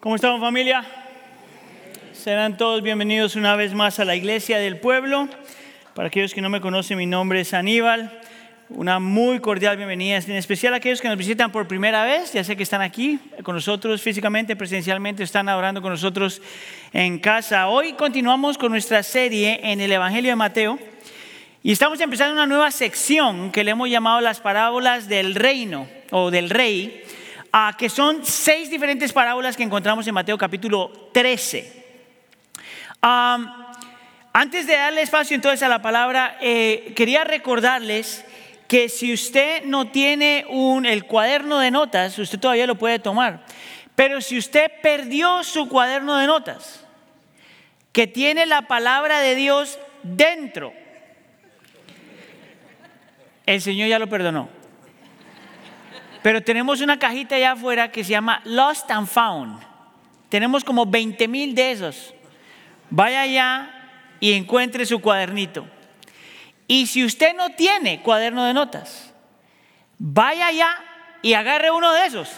¿Cómo estamos familia? Serán todos bienvenidos una vez más a la iglesia del pueblo. Para aquellos que no me conocen, mi nombre es Aníbal. Una muy cordial bienvenida, en especial a aquellos que nos visitan por primera vez. Ya sé que están aquí con nosotros físicamente, presencialmente, están orando con nosotros en casa. Hoy continuamos con nuestra serie en el Evangelio de Mateo y estamos empezando una nueva sección que le hemos llamado las parábolas del reino o del rey que son seis diferentes parábolas que encontramos en Mateo capítulo 13. antes de darle espacio entonces a la palabra, eh, quería recordarles que si usted no tiene un, el cuaderno de notas, usted todavía lo puede tomar. Pero si usted perdió su cuaderno de notas, que tiene la palabra de Dios dentro, el Señor ya lo perdonó. Pero tenemos una cajita allá afuera que se llama Lost and Found. Tenemos como 20 mil de esos. Vaya allá y encuentre su cuadernito. Y si usted no tiene cuaderno de notas, vaya allá y agarre uno de esos.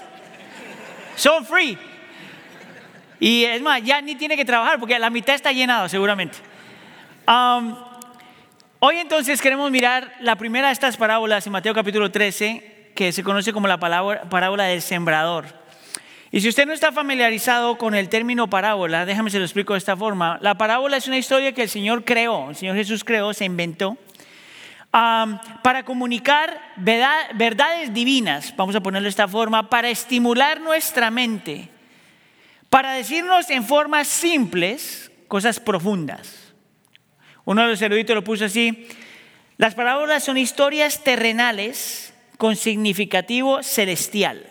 Son free. Y es más, ya ni tiene que trabajar porque la mitad está llenado seguramente. Hoy entonces queremos mirar la primera de estas parábolas en Mateo capítulo 13 que se conoce como la parábola del sembrador. Y si usted no está familiarizado con el término parábola, déjame se lo explico de esta forma. La parábola es una historia que el Señor creó, el Señor Jesús creó, se inventó, para comunicar verdades divinas, vamos a ponerlo de esta forma, para estimular nuestra mente, para decirnos en formas simples cosas profundas. Uno de los eruditos lo puso así, las parábolas son historias terrenales con significativo celestial.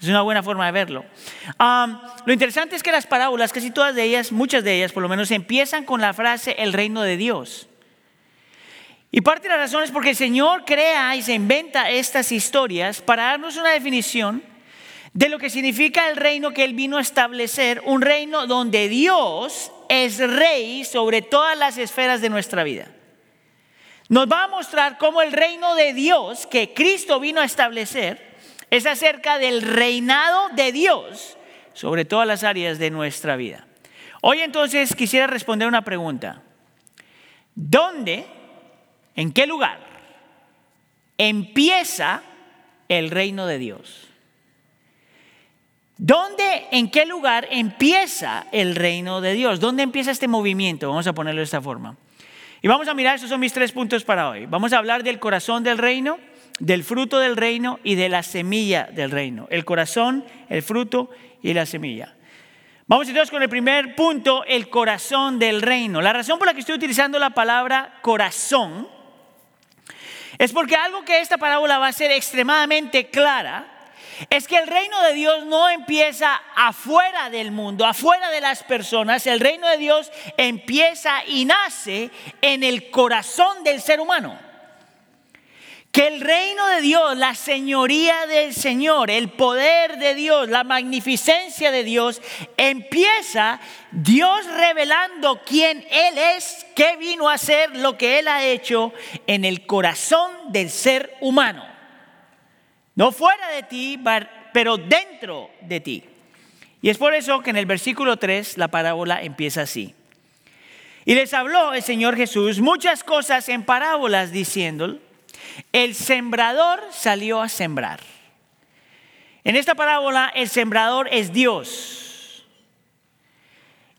Es una buena forma de verlo. lo interesante es que las parábolas, casi todas de ellas, muchas de ellas por lo menos, empiezan con la frase el reino de Dios. Y parte de la razón es porque el Señor crea y se inventa estas historias para darnos una definición de lo que significa el reino que Él vino a establecer, un reino donde Dios es rey sobre todas las esferas de nuestra vida nos va a mostrar cómo el reino de Dios que Cristo vino a establecer es acerca del reinado de Dios sobre todas las áreas de nuestra vida. Hoy entonces quisiera responder una pregunta. ¿Dónde, en qué lugar empieza el reino de Dios? ¿Dónde, en qué lugar empieza el reino de Dios? ¿Dónde empieza este movimiento? Vamos a ponerlo de esta forma. Y vamos a mirar, esos son mis tres puntos para hoy. Vamos a hablar del corazón del reino, del fruto del reino y de la semilla del reino. El corazón, el fruto y la semilla. Vamos entonces con el primer punto, el corazón del reino. La razón por la que estoy utilizando la palabra corazón es porque algo que esta parábola va a ser extremadamente clara es que el reino de Dios no empieza afuera del mundo, afuera de las personas. El reino de Dios empieza y nace en el corazón del ser humano. Que el reino de Dios, la señoría del Señor, el poder de Dios, la magnificencia de Dios, empieza Dios revelando quién Él es, qué vino a hacer, lo que Él ha hecho en el corazón del ser humano. No fuera de ti, pero dentro de ti. Y es por eso que en el versículo 3 la parábola empieza así. Y les habló el Señor Jesús muchas cosas en parábolas diciendo, el sembrador salió a sembrar. En esta parábola el sembrador es Dios.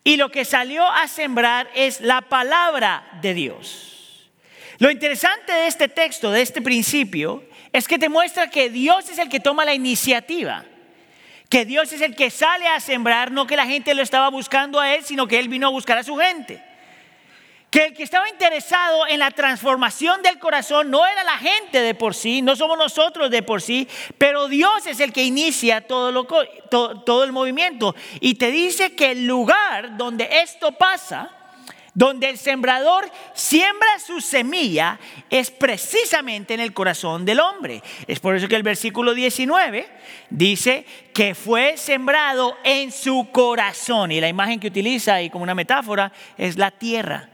Y lo que salió a sembrar es la palabra de Dios. Lo interesante de este texto, de este principio, es que te muestra que Dios es el que toma la iniciativa, que Dios es el que sale a sembrar, no que la gente lo estaba buscando a Él, sino que Él vino a buscar a su gente. Que el que estaba interesado en la transformación del corazón no era la gente de por sí, no somos nosotros de por sí, pero Dios es el que inicia todo, lo, todo, todo el movimiento. Y te dice que el lugar donde esto pasa, donde el sembrador siembra su semilla es precisamente en el corazón del hombre. Es por eso que el versículo 19 dice que fue sembrado en su corazón. Y la imagen que utiliza ahí como una metáfora es la tierra.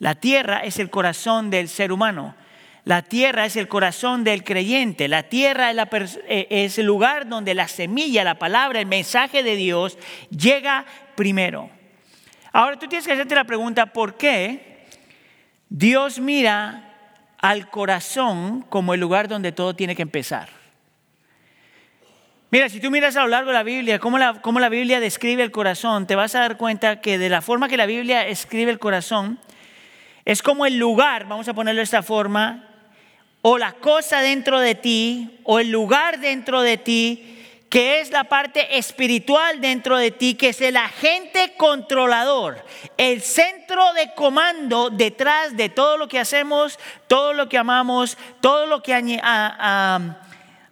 La tierra es el corazón del ser humano. La tierra es el corazón del creyente. La tierra eh, es, el lugar donde la semilla, la palabra, el mensaje de Dios llega primero. Ahora tú tienes que hacerte la pregunta, ¿por qué Dios mira al corazón como el lugar donde todo tiene que empezar? Mira, si tú miras a lo largo de la Biblia, cómo la, cómo la Biblia describe el corazón, te vas a dar cuenta que de la forma que la Biblia escribe el corazón, es como el lugar, vamos a ponerlo de esta forma, o la cosa dentro de ti, o el lugar dentro de ti, que es la parte espiritual dentro de ti, que es el agente controlador, el centro de comando detrás de todo lo que hacemos, todo lo que amamos, todo lo que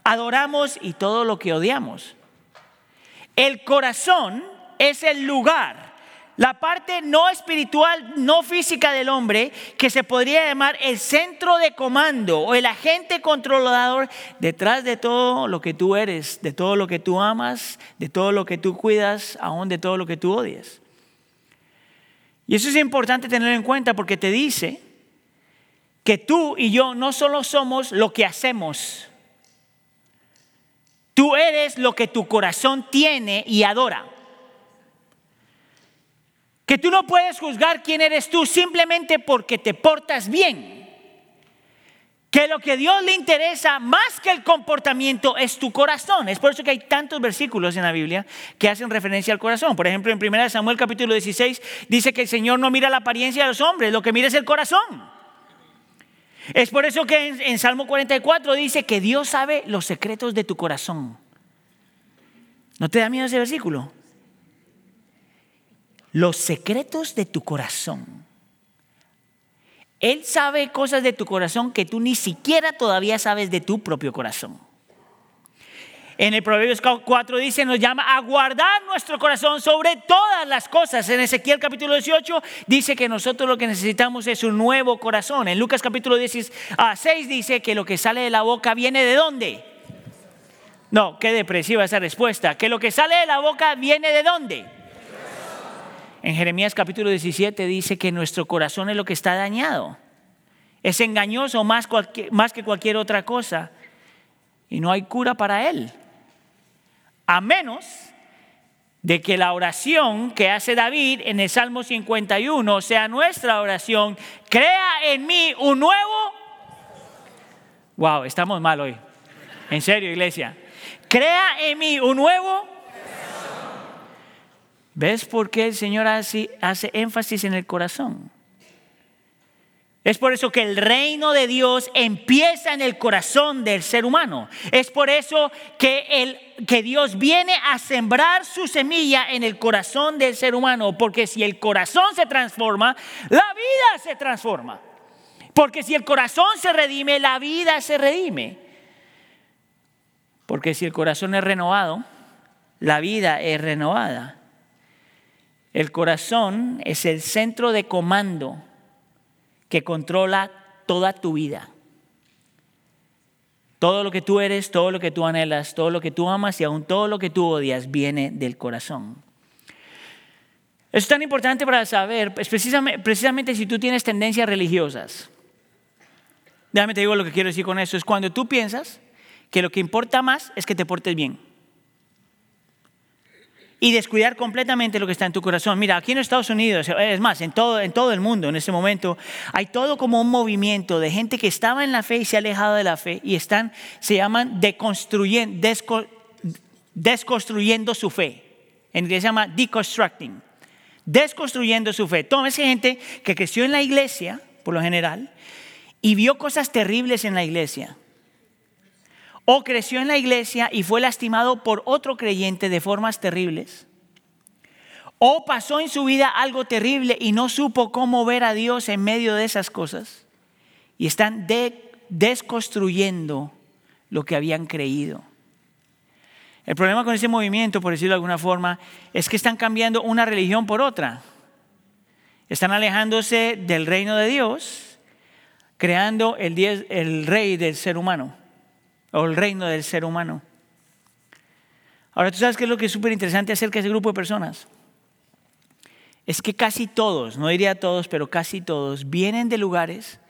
adoramos y todo lo que odiamos. El corazón es el lugar la parte no espiritual, no física del hombre, que se podría llamar el centro de comando o el agente controlador detrás de todo lo que tú eres, de todo lo que tú amas, de todo lo que tú cuidas, aún de todo lo que tú odias. Y eso es importante tenerlo en cuenta porque te dice que tú y yo no solo somos lo que hacemos, tú eres lo que tu corazón tiene y adora. Que tú no puedes juzgar quién eres tú simplemente porque te portas bien. Que lo que Dios le interesa más que el comportamiento es tu corazón. Es por eso que hay tantos versículos en la Biblia que hacen referencia al corazón. Por ejemplo, en 1 Samuel capítulo 16 dice que el Señor no mira la apariencia de los hombres, lo que mira es el corazón. Es por eso que en, en Salmo 44 dice que Dios sabe los secretos de tu corazón. ¿No te da miedo ese versículo? Los secretos de tu corazón. Él sabe cosas de tu corazón que tú ni siquiera todavía sabes de tu propio corazón. En el Proverbios 4 dice, nos llama a guardar nuestro corazón sobre todas las cosas. En Ezequiel capítulo 18 dice que nosotros lo que necesitamos es un nuevo corazón. En Lucas capítulo 16 dice que lo que sale de la boca viene de dónde? No, qué depresiva esa respuesta. Que lo que sale de la boca viene de dónde? En Jeremías capítulo 17 dice que nuestro corazón es lo que está dañado. Es engañoso más, más que cualquier otra cosa. Y no hay cura para él. A menos de que la oración que hace David en el Salmo 51 sea nuestra oración, crea en mí un nuevo... Wow, estamos mal hoy. En serio, iglesia. Crea en mí un nuevo ¿Ves por qué el Señor hace, énfasis en el corazón? Es por eso que el reino de Dios empieza en el corazón del ser humano. Es por eso que, el, que Dios viene a sembrar su semilla en el corazón del ser humano. Porque si el corazón se transforma, la vida se transforma. Porque si el corazón se redime, la vida se redime. Porque si el corazón es renovado, la vida es renovada. El corazón es el centro de comando que controla toda tu vida. Todo lo que tú eres, todo lo que tú anhelas, todo lo que tú amas y aún todo lo que tú odias viene del corazón. es tan importante para saber, precisamente, precisamente si tú tienes tendencias religiosas. Déjame te digo lo que quiero decir con eso. Es cuando tú piensas que lo que importa más es que te portes bien y descuidar completamente lo que está en tu corazón. Mira, aquí en Estados Unidos, es más, en todo, en todo el mundo en ese momento, hay todo como un movimiento de gente que estaba en la fe y se ha alejado de la fe y están, se llaman deconstruyendo, desconstruyendo su fe. En inglés se llama deconstructing. Desconstruyendo su fe. Toda esa gente que creció en la iglesia, por lo general, y vio cosas terribles en la iglesia o creció en la iglesia y fue lastimado por otro creyente de formas terribles, o pasó en su vida algo terrible y no supo cómo ver a Dios en medio de esas cosas, y están desconstruyendo lo que habían creído. El problema con ese movimiento, por decirlo de alguna forma, es que están cambiando una religión por otra. Están alejándose del reino de Dios, creando el rey del ser humano o el reino del ser humano. Ahora, ¿tú sabes qué es lo que es súper interesante acerca de ese grupo de personas? Es que casi todos, no diría todos, pero casi todos, vienen de lugares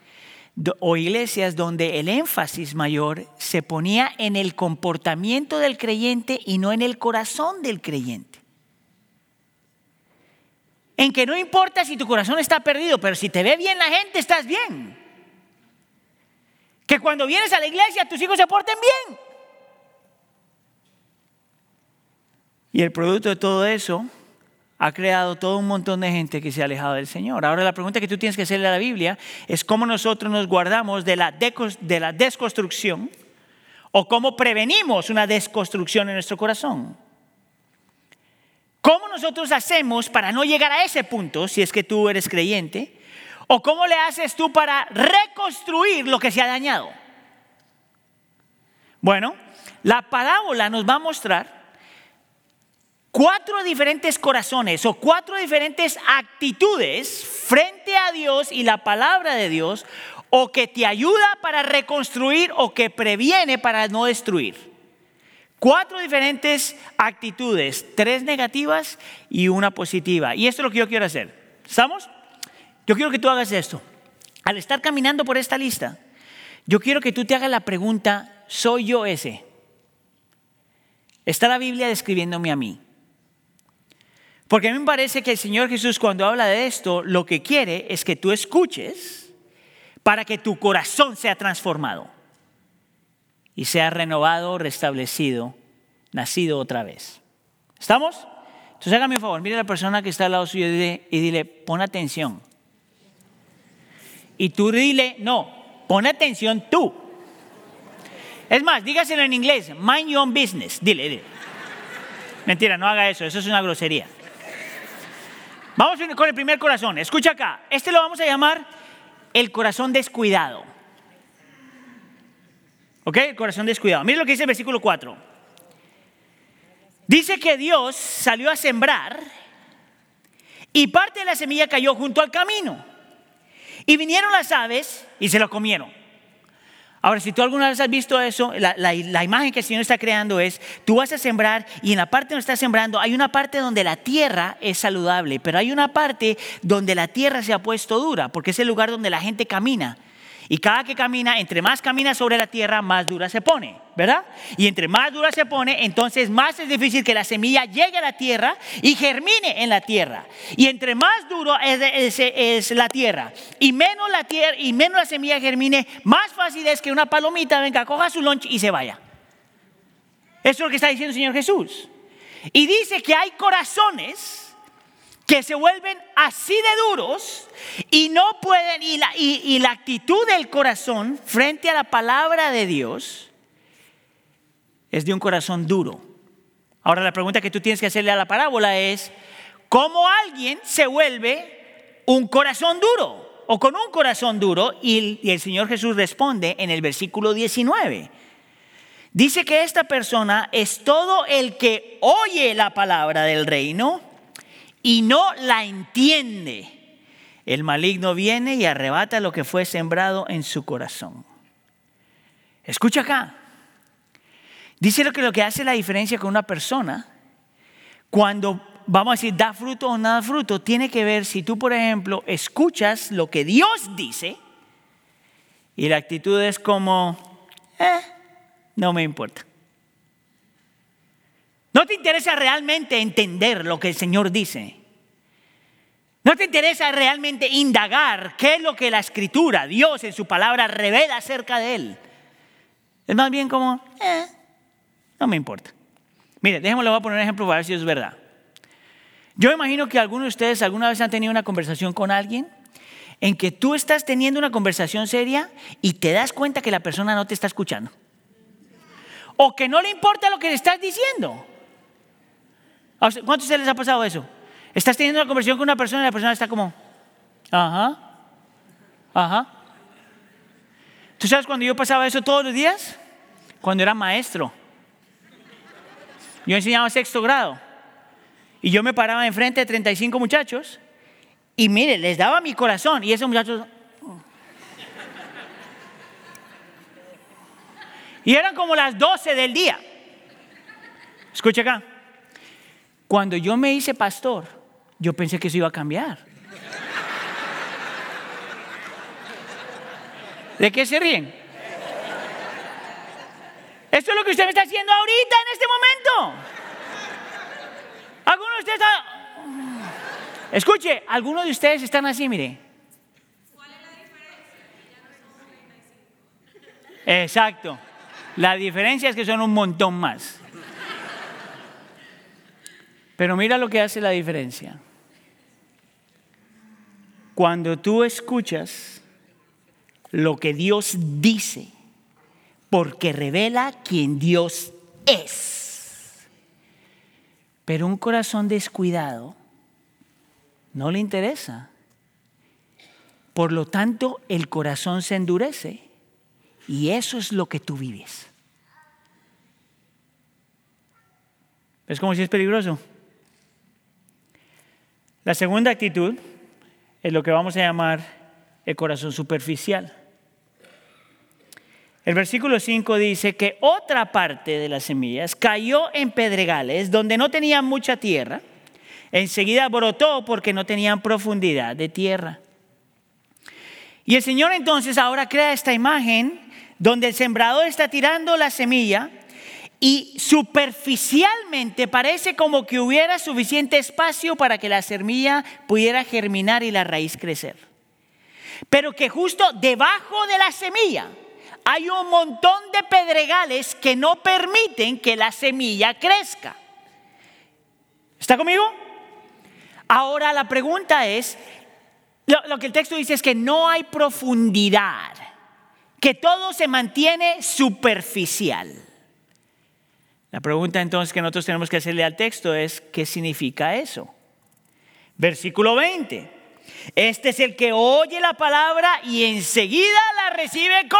o iglesias donde el énfasis mayor se ponía en el comportamiento del creyente y no en el corazón del creyente. En que no importa si tu corazón está perdido, pero si te ve bien la gente, estás bien. Que cuando vienes a la iglesia tus hijos se porten bien. Y el producto de todo eso ha creado todo un montón de gente que se ha alejado del Señor. Ahora la pregunta que tú tienes que hacerle a la Biblia es cómo nosotros nos guardamos de la, de la desconstrucción o cómo prevenimos una desconstrucción en nuestro corazón. ¿Cómo nosotros hacemos para no llegar a ese punto si es que tú eres creyente? ¿O cómo le haces tú para reconstruir lo que se ha dañado? Bueno, la parábola nos va a mostrar cuatro diferentes corazones o cuatro diferentes actitudes frente a Dios y la palabra de Dios, o que te ayuda para reconstruir o que previene para no destruir. Cuatro diferentes actitudes, tres negativas y una positiva. Y esto es lo que yo quiero hacer. ¿Estamos? Yo quiero que tú hagas esto. Al estar caminando por esta lista, yo quiero que tú te hagas la pregunta, ¿soy yo ese? Está la Biblia describiéndome a mí. Porque a mí me parece que el Señor Jesús cuando habla de esto, lo que quiere es que tú escuches para que tu corazón sea transformado y sea renovado, restablecido, nacido otra vez. ¿Estamos? Entonces hágame un favor, mire a la persona que está al lado suyo y dile, pon atención. Y tú dile, no, pon atención tú. Es más, dígaselo en inglés, mind your own business. Dile, dile. Mentira, no haga eso, eso es una grosería. Vamos con el primer corazón. Escucha acá. Este lo vamos a llamar el corazón descuidado. ¿Ok? El corazón descuidado. Mira lo que dice el versículo 4. Dice que Dios salió a sembrar y parte de la semilla cayó junto al camino. Y vinieron las aves y se lo comieron. Ahora, si tú alguna vez has visto eso, la, imagen que el Señor está creando es, tú vas a sembrar y en la parte donde estás sembrando hay una parte donde la tierra es saludable, pero hay una parte donde la tierra se ha puesto dura, porque es el lugar donde la gente camina. Y cada que camina, entre más camina sobre la tierra, más dura se pone, ¿verdad? Y entre más dura se pone, entonces más es difícil que la semilla llegue a la tierra y germine en la tierra. Y entre más duro es, la tierra y menos la tierra y menos la semilla germine, más fácil es que una palomita venga, coja su lunch y se vaya. Eso es lo que está diciendo el Señor Jesús. Y dice que hay corazones que se vuelven así de duros y no pueden, y la, y la actitud del corazón frente a la palabra de Dios es de un corazón duro. Ahora la pregunta que tú tienes que hacerle a la parábola es, ¿cómo alguien se vuelve un corazón duro o con un corazón duro? Y el Señor Jesús responde en el versículo 19. Dice que esta persona es todo el que oye la palabra del reino y no la entiende, el maligno viene y arrebata lo que fue sembrado en su corazón. Escucha acá. Dice lo que lo que hace la diferencia con una persona cuando vamos a decir da fruto o nada fruto, tiene que ver si tú, por ejemplo, escuchas lo que Dios dice y la actitud es como, eh, no me importa. No te interesa realmente entender lo que el Señor dice. No te interesa realmente indagar qué es lo que la escritura, Dios en su palabra revela acerca de Él. Es más bien como, eh, no me importa. Mire, déjenme le voy a poner un ejemplo para ver si es verdad. Yo imagino que algunos de ustedes alguna vez han tenido una conversación con alguien en que tú estás teniendo una conversación seria y te das cuenta que la persona no te está escuchando. O que no le importa lo que le estás diciendo. ¿Cuántos de les ha pasado eso? Estás teniendo una conversación con una persona y la persona está como, ajá, ajá. ¿Tú sabes cuando yo pasaba eso todos los días? Cuando era maestro. Yo enseñaba sexto grado. Y yo me paraba enfrente de 35 muchachos y mire, les daba mi corazón y esos muchachos... Y eran como las 12 del día. Escucha acá. Cuando yo me hice pastor, yo pensé que eso iba a cambiar. ¿De qué se ríen? Esto es lo que usted me está haciendo ahorita, en este momento. Algunos de ustedes están... Escuche, algunos de ustedes están así, mire. ¿Cuál es la diferencia? Exacto. La diferencia es que son un montón más. Pero mira lo que hace la diferencia. Cuando tú escuchas lo que Dios dice, porque revela quién Dios es. Pero un corazón descuidado no le interesa. Por lo tanto, el corazón se endurece y eso es lo que tú vives. ¿Es como si es peligroso? La segunda actitud es lo que vamos a llamar el corazón superficial. El versículo 5 dice que otra parte de las semillas cayó en pedregales donde no tenían mucha tierra. Enseguida brotó porque no tenían profundidad de tierra. Y el Señor entonces ahora crea esta imagen donde el sembrador está tirando la semilla y superficialmente parece como que hubiera suficiente espacio para que la semilla pudiera germinar y la raíz crecer. Pero que justo debajo de la semilla hay un montón de pedregales que no permiten que la semilla crezca. ¿Está conmigo? Ahora la pregunta es, lo, que el texto dice es que no hay profundidad, que todo se mantiene superficial. La pregunta entonces que nosotros tenemos que hacerle al texto es, ¿qué significa eso? Versículo 20. Este es el que oye la palabra y enseguida la recibe con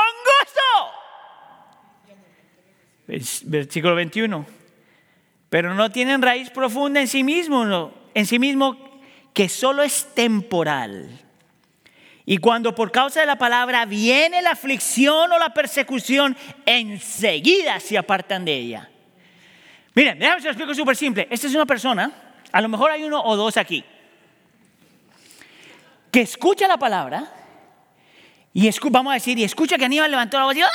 gusto. Versículo 21. Pero no tienen raíz profunda en sí mismo, en sí mismo que solo es temporal. Y cuando por causa de la palabra viene la aflicción o la persecución, enseguida se apartan de ella. Miren, déjame se lo explico súper simple. Esta es una persona, a lo mejor hay uno o dos aquí, que escucha la palabra y vamos a decir, y escucha que Aníbal levantó la voz y ¡Ah!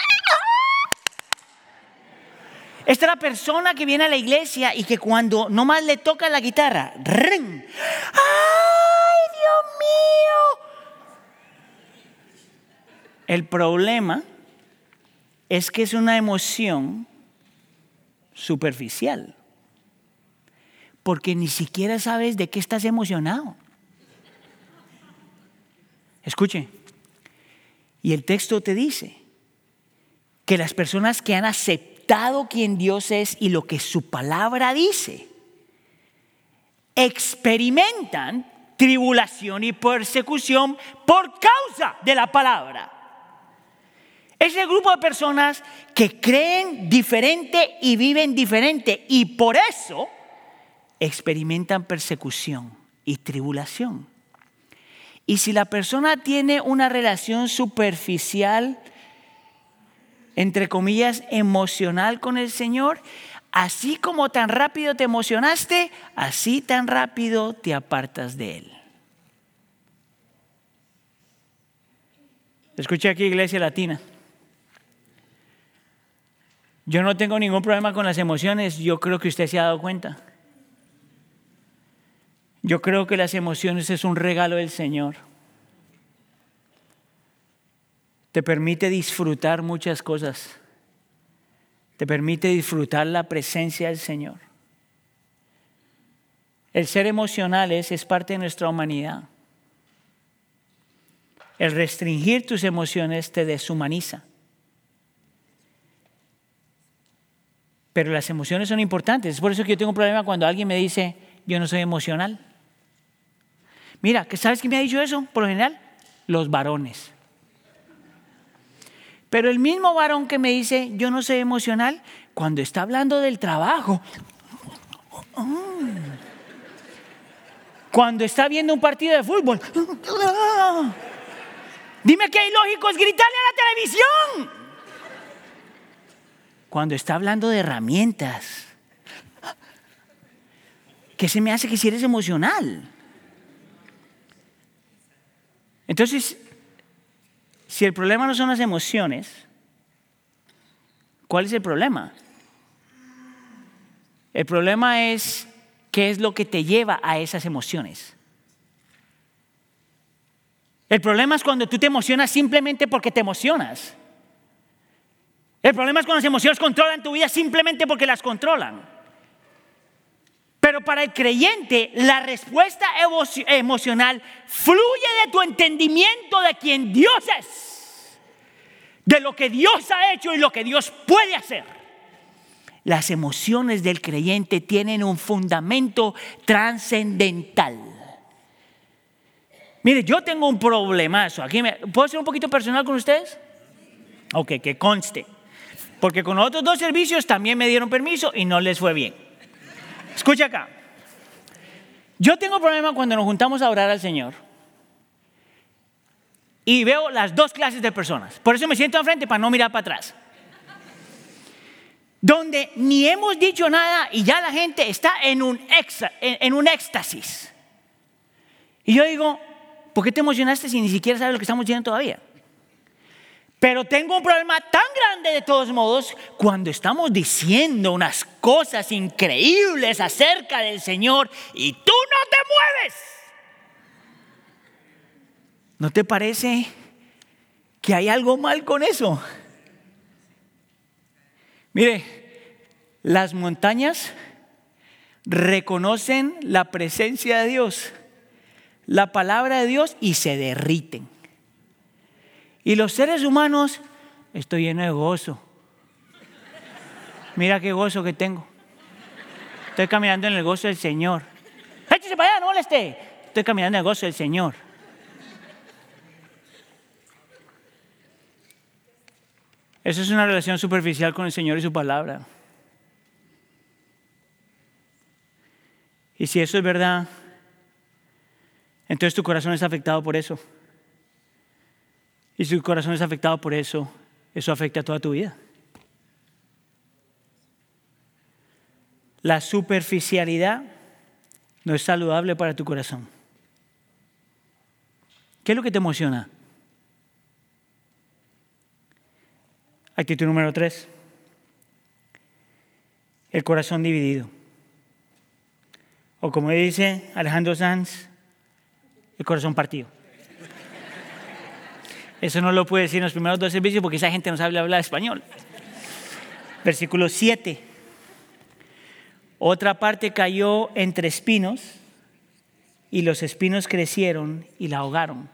Esta es la persona que viene a la iglesia y que cuando nomás le toca la guitarra, ¡ring! ¡ay, Dios mío! El problema es que es una emoción superficial, porque ni siquiera sabes de qué estás emocionado. Escuche, y el texto te dice que las personas que han aceptado quien Dios es y lo que su palabra dice, experimentan tribulación y persecución por causa de la palabra. Es el grupo de personas que creen diferente y viven diferente y por eso experimentan persecución y tribulación. Y si la persona tiene una relación superficial, entre comillas, emocional con el Señor, así como tan rápido te emocionaste, así tan rápido te apartas de Él. Escuché aquí Iglesia Latina. Yo no tengo ningún problema con las emociones, yo creo que usted se ha dado cuenta. Yo creo que las emociones es un regalo del Señor. Te permite disfrutar muchas cosas. Te permite disfrutar la presencia del Señor. El ser emocional es parte de nuestra humanidad. El restringir tus emociones te deshumaniza. Pero las emociones son importantes. Es por eso que yo tengo un problema cuando alguien me dice, yo no soy emocional. Mira, ¿sabes quién me ha dicho eso por lo general? Los varones. Pero el mismo varón que me dice, yo no soy emocional, cuando está hablando del trabajo, cuando está viendo un partido de fútbol, dime que hay lógico es gritarle a la televisión. Cuando está hablando de herramientas, ¿qué se me hace que si eres emocional? Entonces, si el problema no son las emociones, ¿cuál es el problema? El problema es qué es lo que te lleva a esas emociones. El problema es cuando tú te emocionas simplemente porque te emocionas. El problema es cuando las emociones controlan tu vida simplemente porque las controlan. Pero para el creyente, la respuesta emocional fluye de tu entendimiento de quién Dios es, de lo que Dios ha hecho y lo que Dios puede hacer. Las emociones del creyente tienen un fundamento trascendental. Mire, yo tengo un problemazo. Aquí ¿Puedo ser un poquito personal con ustedes? Ok, que conste. Porque con otros dos servicios también me dieron permiso y no les fue bien. Escucha acá. Yo tengo problema cuando nos juntamos a orar al Señor y veo las dos clases de personas. Por eso me siento enfrente para no mirar para atrás. Donde ni hemos dicho nada y ya la gente está en un, en un éxtasis. Y yo digo, ¿Por qué te emocionaste si ni siquiera sabes lo que estamos diciendo todavía? Pero tengo un problema tan grande de todos modos cuando estamos diciendo unas cosas increíbles acerca del Señor y tú no te mueves. ¿No te parece que hay algo mal con eso? Mire, las montañas reconocen la presencia de Dios la palabra de Dios y se derriten. Y los seres humanos, estoy lleno de gozo. Mira qué gozo que tengo. Estoy caminando en el gozo del Señor. Échese para allá, no moleste. Estoy caminando en el gozo del Señor. Eso es una relación superficial con el Señor y su palabra. Y si eso es verdad, entonces tu corazón es afectado por eso. Y si tu corazón es afectado por eso, eso afecta a toda tu vida. La superficialidad no es saludable para tu corazón. ¿Qué es lo que te emociona? Actitud número tres. El corazón dividido. O como dice Alejandro Sanz, el corazón partido. Eso no lo puede decir en los primeros dos servicios porque esa gente no sabe hablar español. Versículo 7. Otra parte cayó entre espinos y los espinos crecieron y la ahogaron.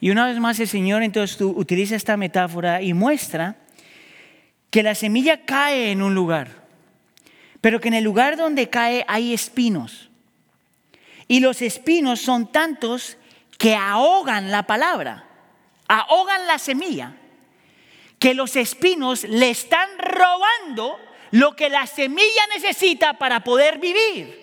Y una vez más el Señor entonces utiliza esta metáfora y muestra que la semilla cae en un lugar, pero que en el lugar donde cae hay espinos. Y los espinos son tantos que ahogan la palabra, ahogan la semilla, que los espinos le están robando lo que la semilla necesita para poder vivir.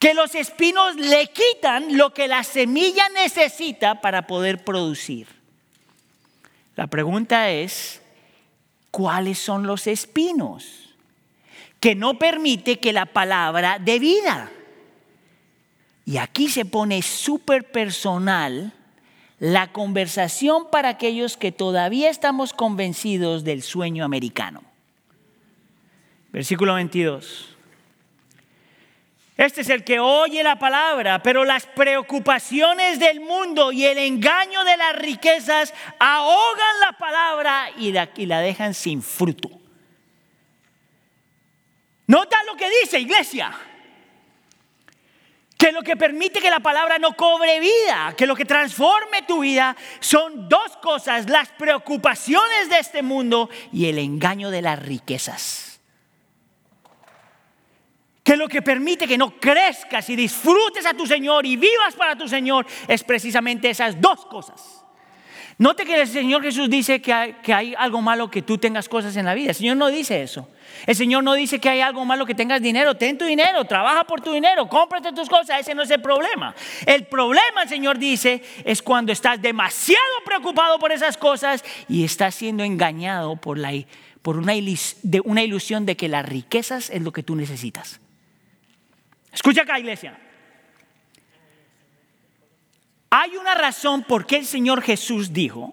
Que los espinos le quitan lo que la semilla necesita para poder producir. La pregunta es, ¿cuáles son los espinos? Que no permite que la palabra dé vida. Y aquí se pone súper personal la conversación para aquellos que todavía estamos convencidos del sueño americano. Versículo 22. Este es el que oye la palabra, pero las preocupaciones del mundo y el engaño de las riquezas ahogan la palabra y la, la dejan sin fruto. Nota lo que dice iglesia que lo que permite que la palabra no cobre vida, que lo que transforme tu vida son dos cosas, las preocupaciones de este mundo y el engaño de las riquezas. Que lo que permite que no crezcas y disfrutes a tu Señor y vivas para tu Señor es precisamente esas dos cosas. Note que el Señor Jesús dice que hay, algo malo que tú tengas cosas en la vida. El Señor no dice eso. El Señor no dice que hay algo malo que tengas dinero. Ten tu dinero, trabaja por tu dinero, cómprate tus cosas. Ese no es el problema. El problema, el Señor dice, es cuando estás demasiado preocupado por esas cosas y estás siendo engañado por, una, una ilusión de que las riquezas es lo que tú necesitas. Escucha acá, iglesia. Hay una razón por qué el Señor Jesús dijo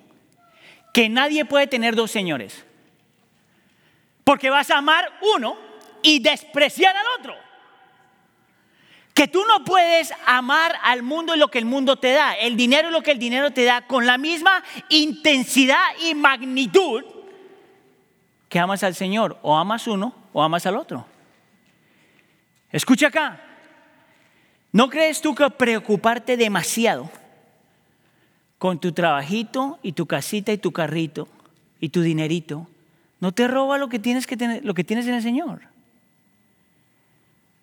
que nadie puede tener dos señores. Porque vas a amar uno y despreciar al otro. Que tú no puedes amar al mundo y lo que el mundo te da, el dinero y lo que el dinero te da, con la misma intensidad y magnitud que amas al Señor. O amas uno o amas al otro. Escucha acá. ¿No crees tú que preocuparte demasiado con tu trabajito y tu casita y tu carrito y tu dinerito no te roba lo que tienes, que tener, lo que tienes en el Señor?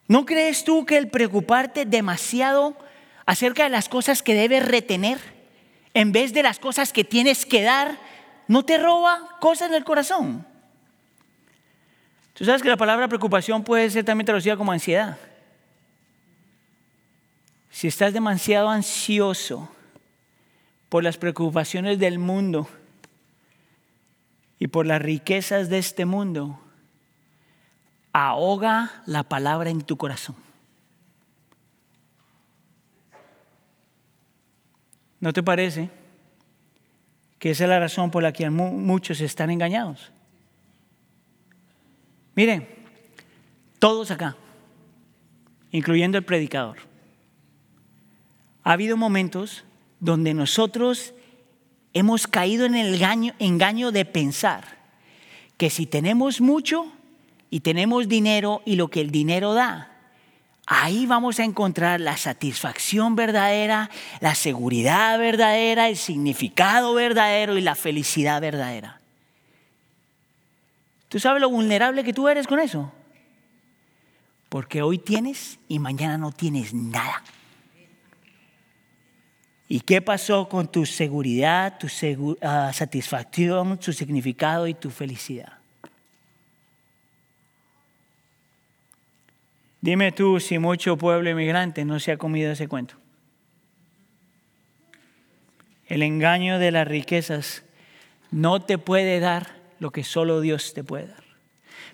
¿No crees tú que el preocuparte demasiado acerca de las cosas que debes retener en vez de las cosas que tienes que dar no te roba cosas del corazón? Tú sabes que la palabra preocupación puede ser también traducida como ansiedad. Si estás demasiado ansioso por las preocupaciones del mundo y por las riquezas de este mundo, ahoga la palabra en tu corazón. ¿No te parece que esa es la razón por la que muchos están engañados? Miren, todos acá, incluyendo el predicador, ha habido momentos donde nosotros hemos caído en el engaño, de pensar que si tenemos mucho, y tenemos dinero y lo que el dinero da, ahí vamos a encontrar la satisfacción verdadera, la seguridad verdadera, el significado verdadero y la felicidad verdadera. ¿Tú sabes lo vulnerable que tú eres con eso? Porque hoy tienes y mañana no tienes nada. ¿Y qué pasó con tu seguridad, tu ah, satisfacción, tu significado y tu felicidad? Dime tú si mucho pueblo inmigrante no se ha comido ese cuento. El engaño de las riquezas no te puede dar lo que solo Dios te puede dar.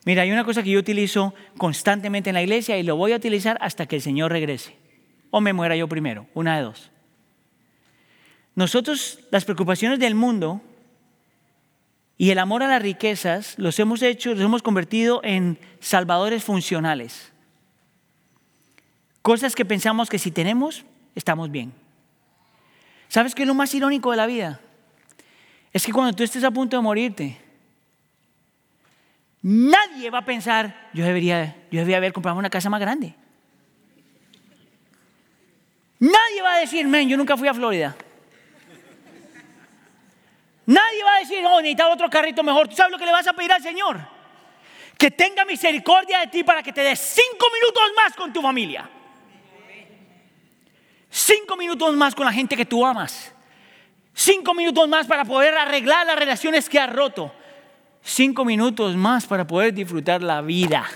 Mira, hay una cosa que yo utilizo constantemente en la iglesia y lo voy a utilizar hasta que el Señor regrese. O me muera yo primero, una de dos. Nosotros las preocupaciones del mundo y el amor a las riquezas los hemos hecho, los hemos convertido en salvadores funcionales. Cosas que pensamos que si tenemos, estamos bien. ¿Sabes qué es lo más irónico de la vida? Es que cuando tú estés a punto de morirte, nadie va a pensar, yo debería, yo debería haber comprado una casa más grande. Nadie va a decir, men, yo nunca fui a Florida. Nadie va a decir, oh, necesitaba otro carrito mejor. ¿Tú sabes lo que le vas a pedir al Señor? Que tenga misericordia de ti para que te des cinco minutos más con tu familia. Cinco minutos más con la gente que tú amas. Cinco minutos más para poder arreglar las relaciones que has roto. Cinco minutos más para poder disfrutar la vida.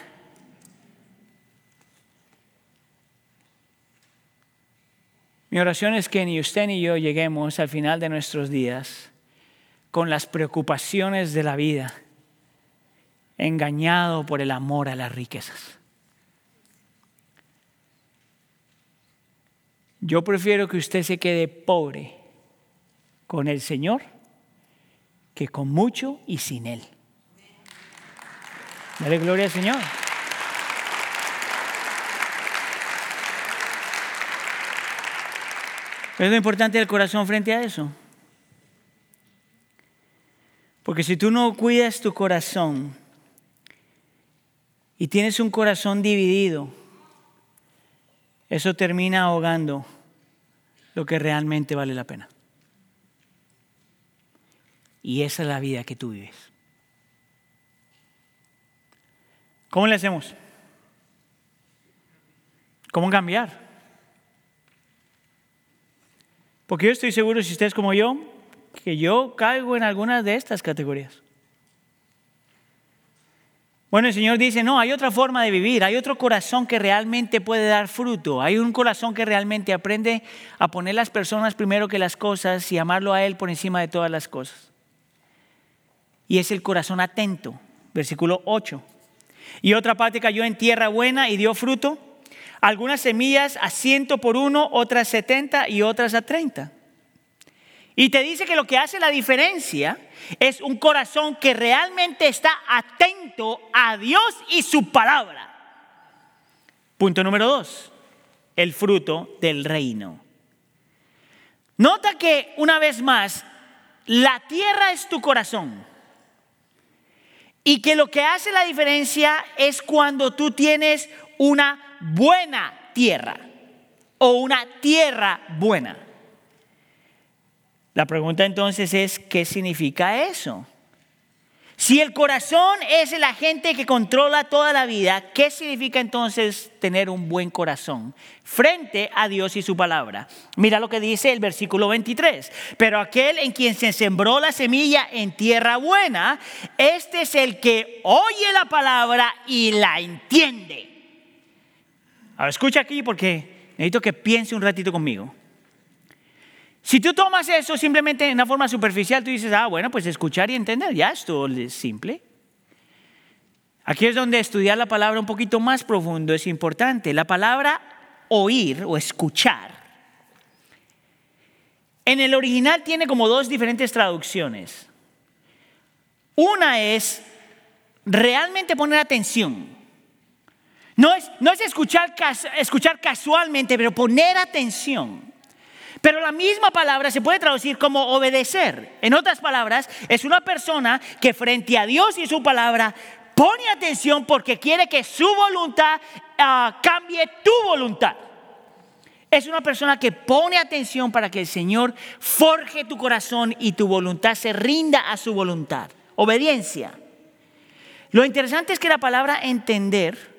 Mi oración es que ni usted ni yo lleguemos al final de nuestros días con las preocupaciones de la vida, engañado por el amor a las riquezas. Yo prefiero que usted se quede pobre con el Señor que con mucho y sin Él. Dale gloria al Señor. Es lo importante del corazón frente a eso. Porque si tú no cuidas tu corazón y tienes un corazón dividido, eso termina ahogando lo que realmente vale la pena. Y esa es la vida que tú vives. ¿Cómo le hacemos? ¿Cómo cambiar? Porque yo estoy seguro, si usted es como yo, que yo caigo en algunas de estas categorías. Bueno, el Señor dice, no, hay otra forma de vivir, hay otro corazón que realmente puede dar fruto, hay un corazón que realmente aprende a poner las personas primero que las cosas y amarlo a Él por encima de todas las cosas. Y es el corazón atento, versículo 8. Y otra parte cayó en tierra buena y dio fruto, algunas semillas a ciento por uno, otras setenta y otras a treinta. Y te dice que lo que hace la diferencia es un corazón que realmente está atento a Dios y su palabra. Punto número dos, el fruto del reino. Nota que una vez más, la tierra es tu corazón. Y que lo que hace la diferencia es cuando tú tienes una buena tierra o una tierra buena. La pregunta entonces es, ¿qué significa eso? Si el corazón es el agente que controla toda la vida, ¿qué significa entonces tener un buen corazón frente a Dios y su palabra? Mira lo que dice el versículo 23. Pero aquel en quien se sembró la semilla en tierra buena, este es el que oye la palabra y la entiende. Ahora escucha aquí porque necesito que piense un ratito conmigo. Si tú tomas eso simplemente en una forma superficial, tú dices, ah, bueno, pues escuchar y entender, ya esto es simple. Aquí es donde estudiar la palabra un poquito más profundo es importante. La palabra oír o escuchar. En el original tiene como dos diferentes traducciones. Una es realmente poner atención. No es, no es escuchar, escuchar casualmente, pero poner atención. Pero la misma palabra se puede traducir como obedecer. En otras palabras, es una persona que frente a Dios y su palabra pone atención porque quiere que su voluntad ah, cambie tu voluntad. Es una persona que pone atención para que el Señor forje tu corazón y tu voluntad se rinda a su voluntad. Obediencia. Lo interesante es que la palabra entender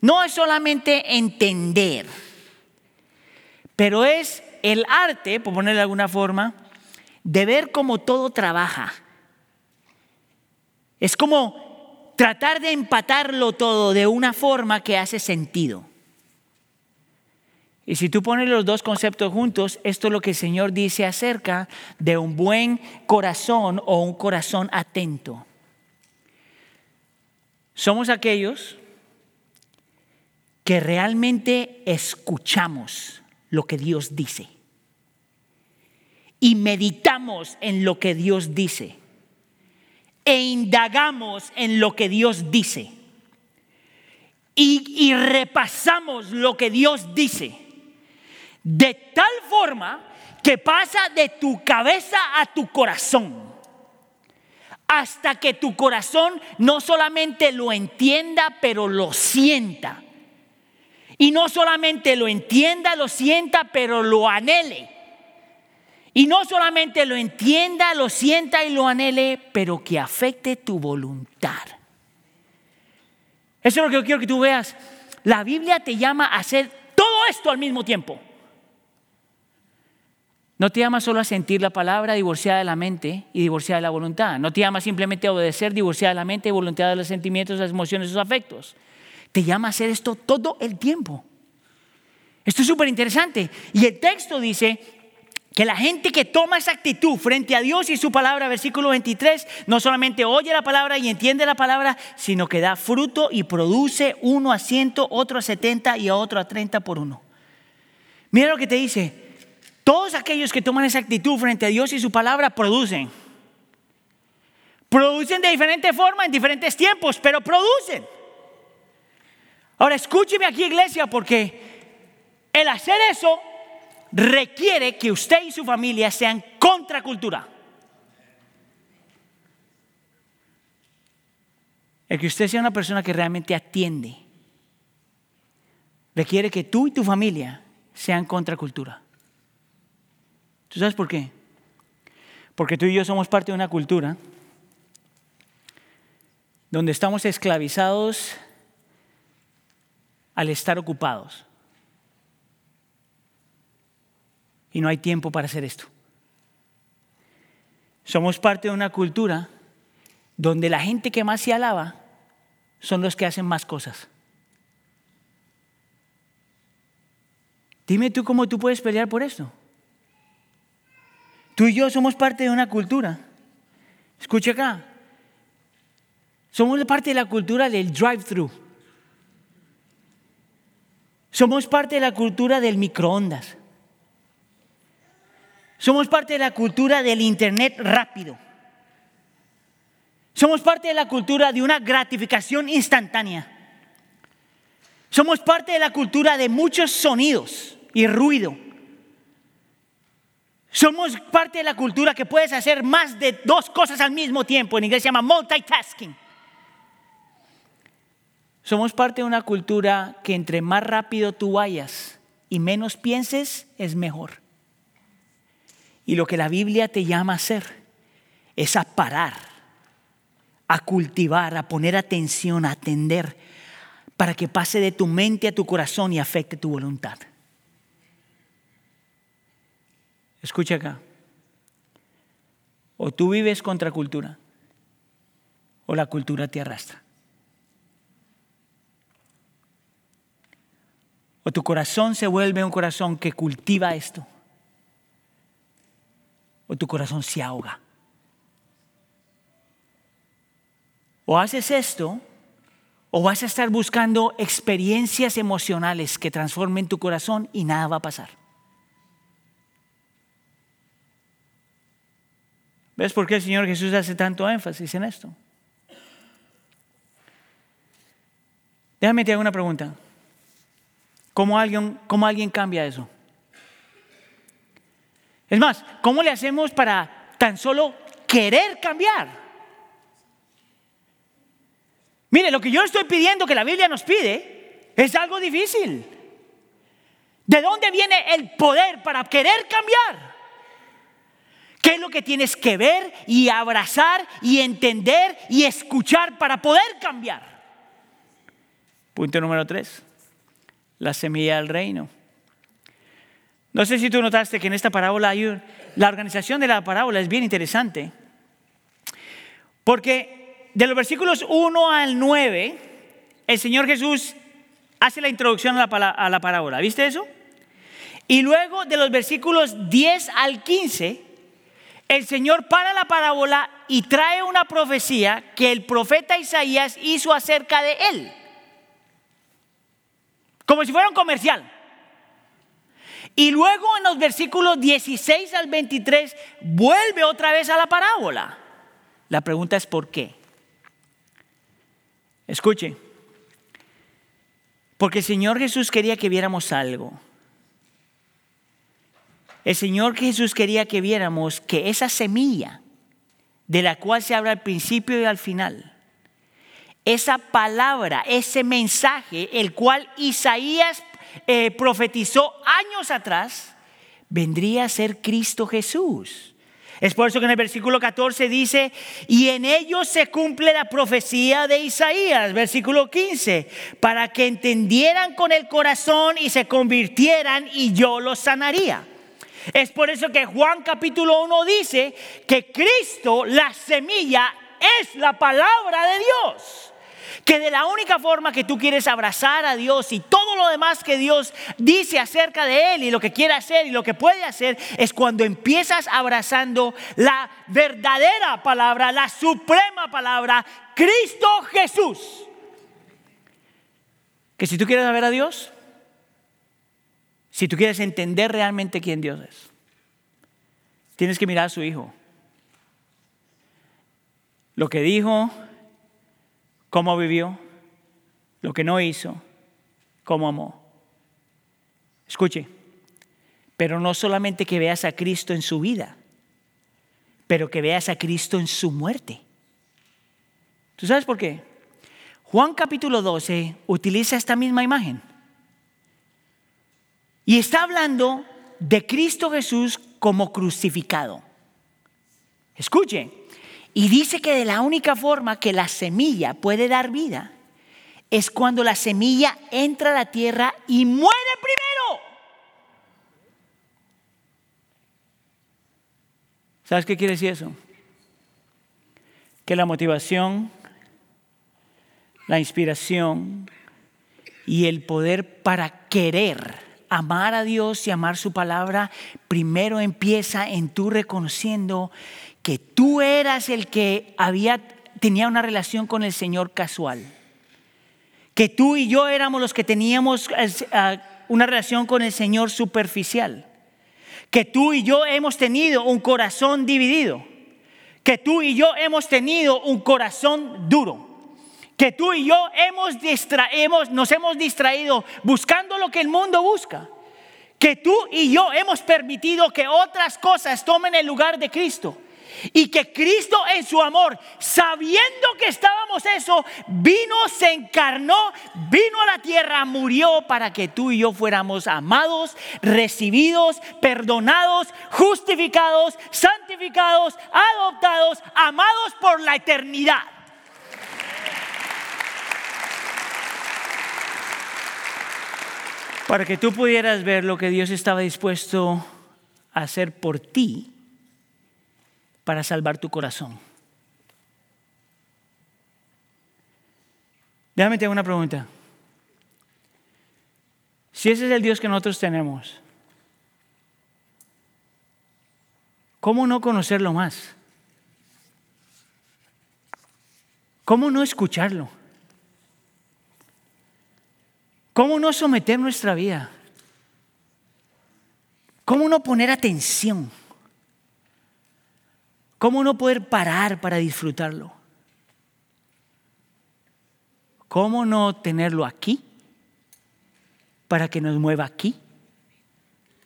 no es solamente entender, pero es el arte, por ponerle de alguna forma, de ver cómo todo trabaja. Es como tratar de empatarlo todo de una forma que hace sentido. Y si tú pones los dos conceptos juntos, esto es lo que el Señor dice acerca de un buen corazón o un corazón atento. Somos aquellos que realmente escuchamos lo que Dios dice y meditamos en lo que Dios dice e indagamos en lo que Dios dice y, repasamos lo que Dios dice de tal forma que pasa de tu cabeza a tu corazón hasta que tu corazón no solamente lo entienda, pero lo sienta. Y no solamente lo entienda, lo sienta, pero lo anhele. Y no solamente lo entienda, lo sienta y lo anhele, pero que afecte tu voluntad. Eso es lo que yo quiero que tú veas. La Biblia te llama a hacer todo esto al mismo tiempo. No te llama solo a sentir la palabra divorciada de la mente y divorciada de la voluntad. No te llama simplemente a obedecer divorciada de la mente y voluntad de los sentimientos, las emociones, los afectos. Te llama a hacer esto todo el tiempo. Esto es súper interesante. Y el texto dice que la gente que toma esa actitud frente a Dios y su palabra, versículo 23, no solamente oye la palabra y entiende la palabra, sino que da fruto y produce uno a ciento, otro a setenta y a otro a treinta por uno. Mira lo que te dice. Todos aquellos que toman esa actitud frente a Dios y su palabra producen. Producen de diferente forma, en diferentes tiempos, pero producen. Ahora escúcheme aquí, iglesia, porque el hacer eso requiere que usted y su familia sean contracultura. El que usted sea una persona que realmente atiende requiere que tú y tu familia sean contracultura. ¿Tú sabes por qué? Porque tú y yo somos parte de una cultura donde estamos esclavizados al estar ocupados. Y no hay tiempo para hacer esto. Somos parte de una cultura donde la gente que más se alaba son los que hacen más cosas. Dime tú cómo tú puedes pelear por esto. Tú y yo somos parte de una cultura. Escucha acá. Somos parte de la cultura del drive-thru. Somos parte de la cultura del microondas. Somos parte de la cultura del Internet rápido. Somos parte de la cultura de una gratificación instantánea. Somos parte de la cultura de muchos sonidos y ruido. Somos parte de la cultura que puedes hacer más de dos cosas al mismo tiempo. En inglés se llama multitasking. Somos parte de una cultura que entre más rápido tú vayas y menos pienses, es mejor. Y lo que la Biblia te llama a hacer es a parar, a cultivar, a poner atención, a atender, para que pase de tu mente a tu corazón y afecte tu voluntad. Escucha acá. O tú vives contra cultura o la cultura te arrastra. O tu corazón se vuelve un corazón que cultiva esto. O tu corazón se ahoga. O haces esto, o vas a estar buscando experiencias emocionales que transformen tu corazón y nada va a pasar. ¿Ves por qué el Señor Jesús hace tanto énfasis en esto? Déjame te hago una pregunta. ¿Cómo alguien, ¿Cómo alguien cambia eso? Es más, ¿cómo le hacemos para tan solo querer cambiar? Mire, lo que yo estoy pidiendo que la Biblia nos pide es algo difícil. ¿De dónde viene el poder para querer cambiar? ¿Qué es lo que tienes que ver y abrazar y entender y escuchar para poder cambiar? Punto número tres, la semilla del reino. No sé si tú notaste que en esta parábola hay la organización de la parábola es bien interesante. Porque de los versículos 1 al 9, el Señor Jesús hace la introducción a la, a la parábola. ¿Viste eso? Y luego de los versículos 10 al 15, el Señor para la parábola y trae una profecía que el profeta Isaías hizo acerca de él. Como si fuera un comercial. Y luego en los versículos 16 al 23 vuelve otra vez a la parábola. La pregunta es ¿por qué? Escuche, porque el Señor Jesús quería que viéramos algo. El Señor Jesús quería que viéramos que esa semilla de la cual se habla al principio y al final, esa palabra, ese mensaje, el cual Isaías eh, profetizó años atrás, vendría a ser Cristo Jesús. Es por eso que en el versículo 14 dice, y en ellos se cumple la profecía de Isaías, versículo 15, para que entendieran con el corazón y se convirtieran y yo los sanaría. Es por eso que Juan capítulo 1 dice que Cristo, la semilla, es la palabra de Dios. Que de la única forma que tú quieres abrazar a Dios y todo lo demás que Dios dice acerca de Él y lo que quiere hacer y lo que puede hacer es cuando empiezas abrazando la verdadera palabra, la suprema palabra, Cristo Jesús. Que si tú quieres ver a Dios, si tú quieres entender realmente quién Dios es, tienes que mirar a su Hijo. Lo que dijo, cómo vivió, lo que no hizo, cómo amó. Escuche, pero no solamente que veas a Cristo en su vida, pero que veas a Cristo en su muerte. ¿Tú sabes por qué? Juan capítulo 12 utiliza esta misma imagen. Y está hablando de Cristo Jesús como crucificado. Escuche, y dice que de la única forma que la semilla puede dar vida es cuando la semilla entra a la tierra y muere primero. ¿Sabes qué quiere decir eso? Que la motivación, la inspiración y el poder para querer amar a Dios y amar su palabra, primero empieza en tú reconociendo que tú eras el que había, tenía una relación con el Señor casual. Que tú y yo éramos los que teníamos eh, una relación con el Señor superficial que tú y yo hemos tenido un corazón dividido, que tú y yo hemos tenido un corazón duro que tú y yo hemos nos hemos distraído buscando lo que el mundo busca. Que tú y yo hemos permitido que otras cosas tomen el lugar de Cristo. Y que Cristo en su amor, sabiendo que estábamos eso, vino, se encarnó, vino a la tierra, murió para que tú y yo fuéramos amados, recibidos, perdonados, justificados, santificados, adoptados, amados por la eternidad. Para que tú pudieras ver lo que Dios estaba dispuesto a hacer por ti para salvar tu corazón. Déjame te una pregunta. Si ese es el Dios que nosotros tenemos, ¿cómo no conocerlo más? ¿Cómo no escucharlo? ¿Cómo no someter nuestra vida? ¿Cómo no poner atención? ¿Cómo no poder parar para disfrutarlo? ¿Cómo no tenerlo aquí? Para que nos mueva aquí,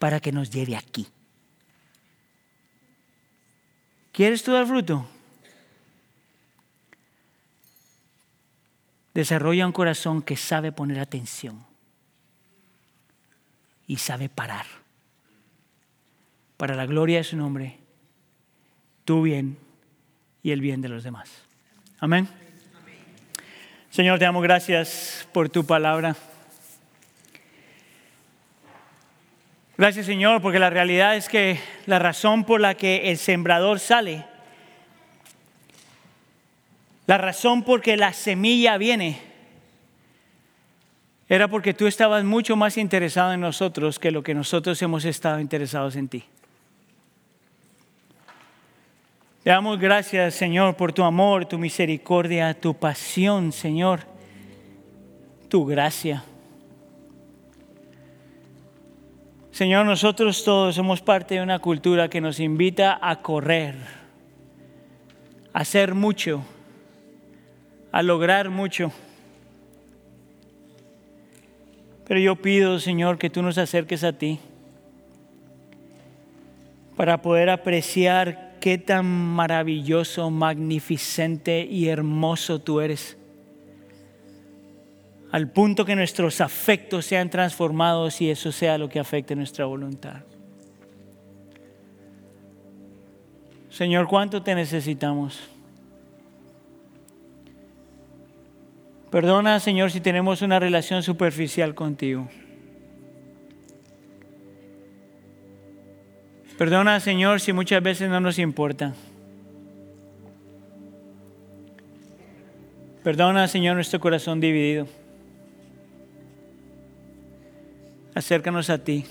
para que nos lleve aquí. ¿Quieres tú dar fruto? Desarrolla un corazón que sabe poner atención y sabe parar. Para la gloria de su nombre, tu bien y el bien de los demás. Amén. Señor, te damos gracias por tu palabra. Gracias Señor, porque la realidad es que la razón por la que el sembrador sale, la razón por que la semilla viene, era porque tú estabas mucho más interesado en nosotros que lo que nosotros hemos estado interesados en ti. Te damos gracias, Señor, por tu amor, tu misericordia, tu pasión, Señor, tu gracia. Señor, nosotros todos somos parte de una cultura que nos invita a correr, a hacer mucho, a lograr mucho. Pero yo pido, Señor, que tú nos acerques a ti para poder apreciar qué tan maravilloso, magnificente y hermoso tú eres. Al punto que nuestros afectos sean transformados y eso sea lo que afecte nuestra voluntad. Señor, ¿cuánto te necesitamos? Perdona, Señor, si tenemos una relación superficial contigo. Perdona, Señor, si muchas veces no nos importa. Perdona, Señor, nuestro corazón dividido. Acércanos a ti.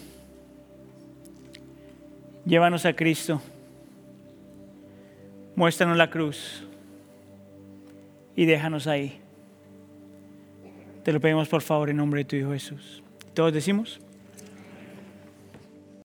Llévanos a Cristo. Muéstranos la cruz. Y déjanos ahí. Te lo pedimos por favor en nombre de tu Hijo Jesús. Todos decimos.